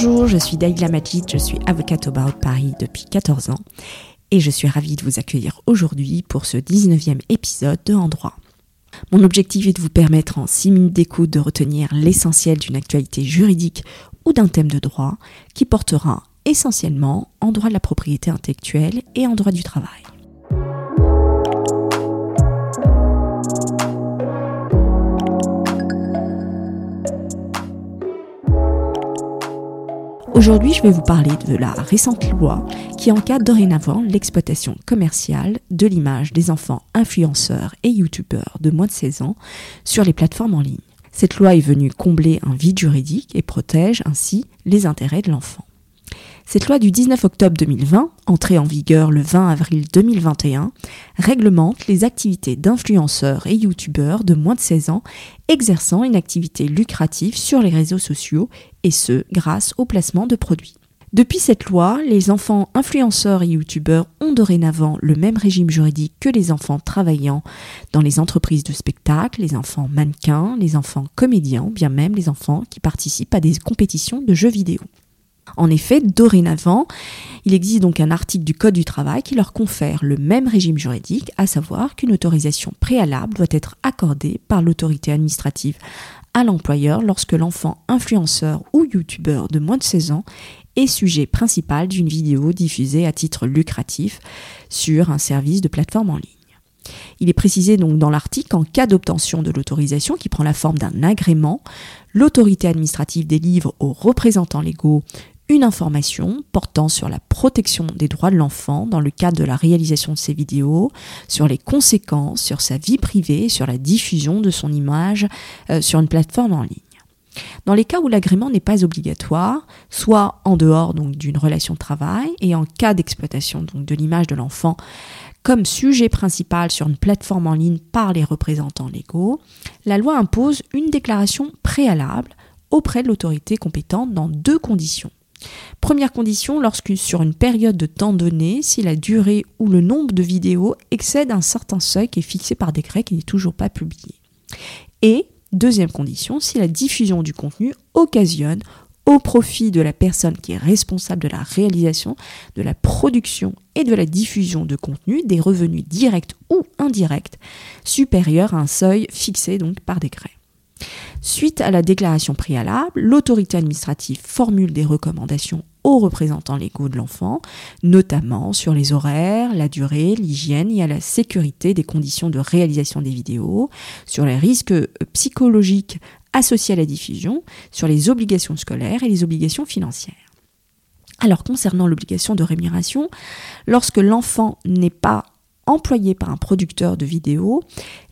Bonjour, je suis Daïla Majid, je suis avocate au barreau de Paris depuis 14 ans et je suis ravie de vous accueillir aujourd'hui pour ce 19e épisode de En droit. Mon objectif est de vous permettre en 6 minutes d'écoute de retenir l'essentiel d'une actualité juridique ou d'un thème de droit qui portera essentiellement en droit de la propriété intellectuelle et en droit du travail. Aujourd'hui, je vais vous parler de la récente loi qui encadre dorénavant l'exploitation commerciale de l'image des enfants influenceurs et youtubeurs de moins de 16 ans sur les plateformes en ligne. Cette loi est venue combler un vide juridique et protège ainsi les intérêts de l'enfant. Cette loi du 19 octobre 2020, entrée en vigueur le 20 avril 2021, réglemente les activités d'influenceurs et youtubeurs de moins de 16 ans exerçant une activité lucrative sur les réseaux sociaux et ce grâce au placement de produits. Depuis cette loi, les enfants influenceurs et youtubeurs ont dorénavant le même régime juridique que les enfants travaillant dans les entreprises de spectacle, les enfants mannequins, les enfants comédiens ou bien même les enfants qui participent à des compétitions de jeux vidéo. En effet, dorénavant, il existe donc un article du Code du travail qui leur confère le même régime juridique, à savoir qu'une autorisation préalable doit être accordée par l'autorité administrative à l'employeur lorsque l'enfant influenceur ou youtubeur de moins de 16 ans est sujet principal d'une vidéo diffusée à titre lucratif sur un service de plateforme en ligne. Il est précisé donc dans l'article qu'en cas d'obtention de l'autorisation qui prend la forme d'un agrément, l'autorité administrative délivre aux représentants légaux une information portant sur la protection des droits de l'enfant dans le cadre de la réalisation de ses vidéos, sur les conséquences sur sa vie privée, sur la diffusion de son image euh, sur une plateforme en ligne. Dans les cas où l'agrément n'est pas obligatoire, soit en dehors d'une relation de travail et en cas d'exploitation donc de l'image de l'enfant comme sujet principal sur une plateforme en ligne par les représentants légaux, la loi impose une déclaration préalable auprès de l'autorité compétente dans deux conditions. Première condition, lorsque sur une période de temps donné, si la durée ou le nombre de vidéos excède un certain seuil qui est fixé par décret qui n'est toujours pas publié. Et deuxième condition, si la diffusion du contenu occasionne au profit de la personne qui est responsable de la réalisation, de la production et de la diffusion de contenu des revenus directs ou indirects supérieurs à un seuil fixé donc par décret. Suite à la déclaration préalable, l'autorité administrative formule des recommandations aux représentants légaux de l'enfant, notamment sur les horaires, la durée, l'hygiène et à la sécurité des conditions de réalisation des vidéos, sur les risques psychologiques associés à la diffusion, sur les obligations scolaires et les obligations financières. Alors concernant l'obligation de rémunération, lorsque l'enfant n'est pas employé par un producteur de vidéos,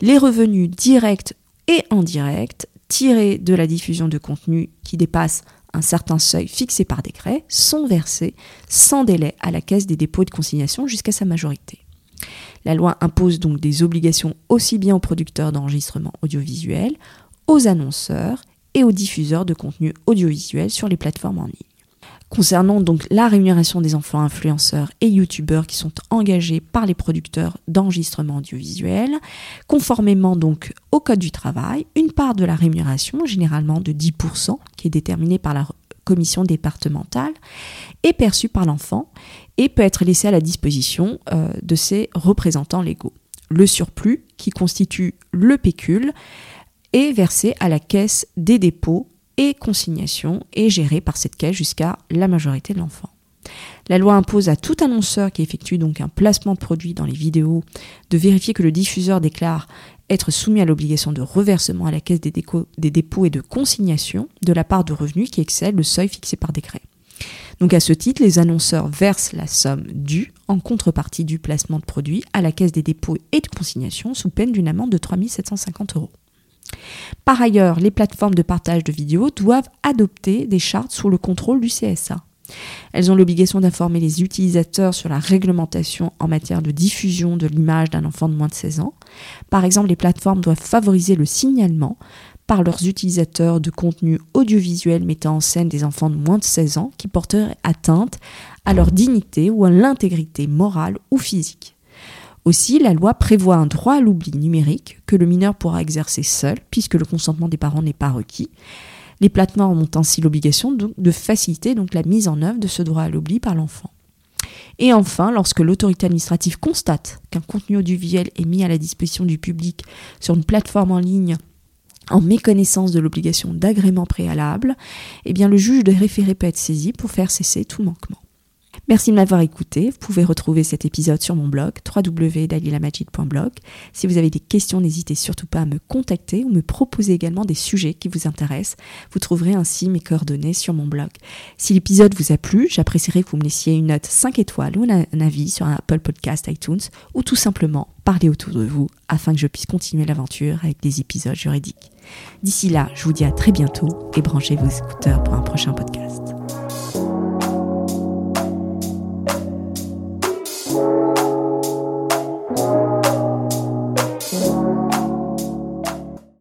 les revenus directs et indirects tirés de la diffusion de contenu qui dépasse un certain seuil fixé par décret sont versés sans délai à la caisse des dépôts de consignation jusqu'à sa majorité. La loi impose donc des obligations aussi bien aux producteurs d'enregistrement audiovisuel, aux annonceurs et aux diffuseurs de contenu audiovisuel sur les plateformes en ligne. Concernant donc la rémunération des enfants influenceurs et youtubeurs qui sont engagés par les producteurs d'enregistrement audiovisuel, conformément donc au Code du travail, une part de la rémunération, généralement de 10%, qui est déterminée par la commission départementale, est perçue par l'enfant et peut être laissée à la disposition euh, de ses représentants légaux. Le surplus, qui constitue le pécule, est versé à la caisse des dépôts et consignation est gérée par cette caisse jusqu'à la majorité de l'enfant. La loi impose à tout annonceur qui effectue donc un placement de produit dans les vidéos de vérifier que le diffuseur déclare être soumis à l'obligation de reversement à la caisse des, dépôts et de consignation de la part de revenus qui excède le seuil fixé par décret. Donc à ce titre, les annonceurs versent la somme due en contrepartie du placement de produit à la caisse des dépôts et de consignation sous peine d'une amende de 3 750 euros. Par ailleurs, les plateformes de partage de vidéos doivent adopter des chartes sous le contrôle du CSA. Elles ont l'obligation d'informer les utilisateurs sur la réglementation en matière de diffusion de l'image d'un enfant de moins de 16 ans. Par exemple, les plateformes doivent favoriser le signalement par leurs utilisateurs de contenus audiovisuels mettant en scène des enfants de moins de 16 ans qui porteraient atteinte à leur dignité ou à l'intégrité morale ou physique. Aussi, la loi prévoit un droit à l'oubli numérique que le mineur pourra exercer seul, puisque le consentement des parents n'est pas requis. Les plateformes ont ainsi l'obligation de faciliter la mise en œuvre de ce droit à l'oubli par l'enfant. Et enfin, lorsque l'autorité administrative constate qu'un contenu audiovisuel est mis à la disposition du public sur une plateforme en ligne en méconnaissance de l'obligation d'agrément préalable, eh bien le juge de référé peut être saisi pour faire cesser tout manquement. Merci de m'avoir écouté. Vous pouvez retrouver cet épisode sur mon blog www.dalilamajid.blog. Si vous avez des questions, n'hésitez surtout pas à me contacter ou me proposer également des sujets qui vous intéressent. Vous trouverez ainsi mes coordonnées sur mon blog. Si l'épisode vous a plu, j'apprécierais que vous me laissiez une note 5 étoiles ou un avis sur un Apple Podcast iTunes ou tout simplement parler autour de vous afin que je puisse continuer l'aventure avec des épisodes juridiques. D'ici là, je vous dis à très bientôt et branchez vos écouteurs pour un prochain podcast.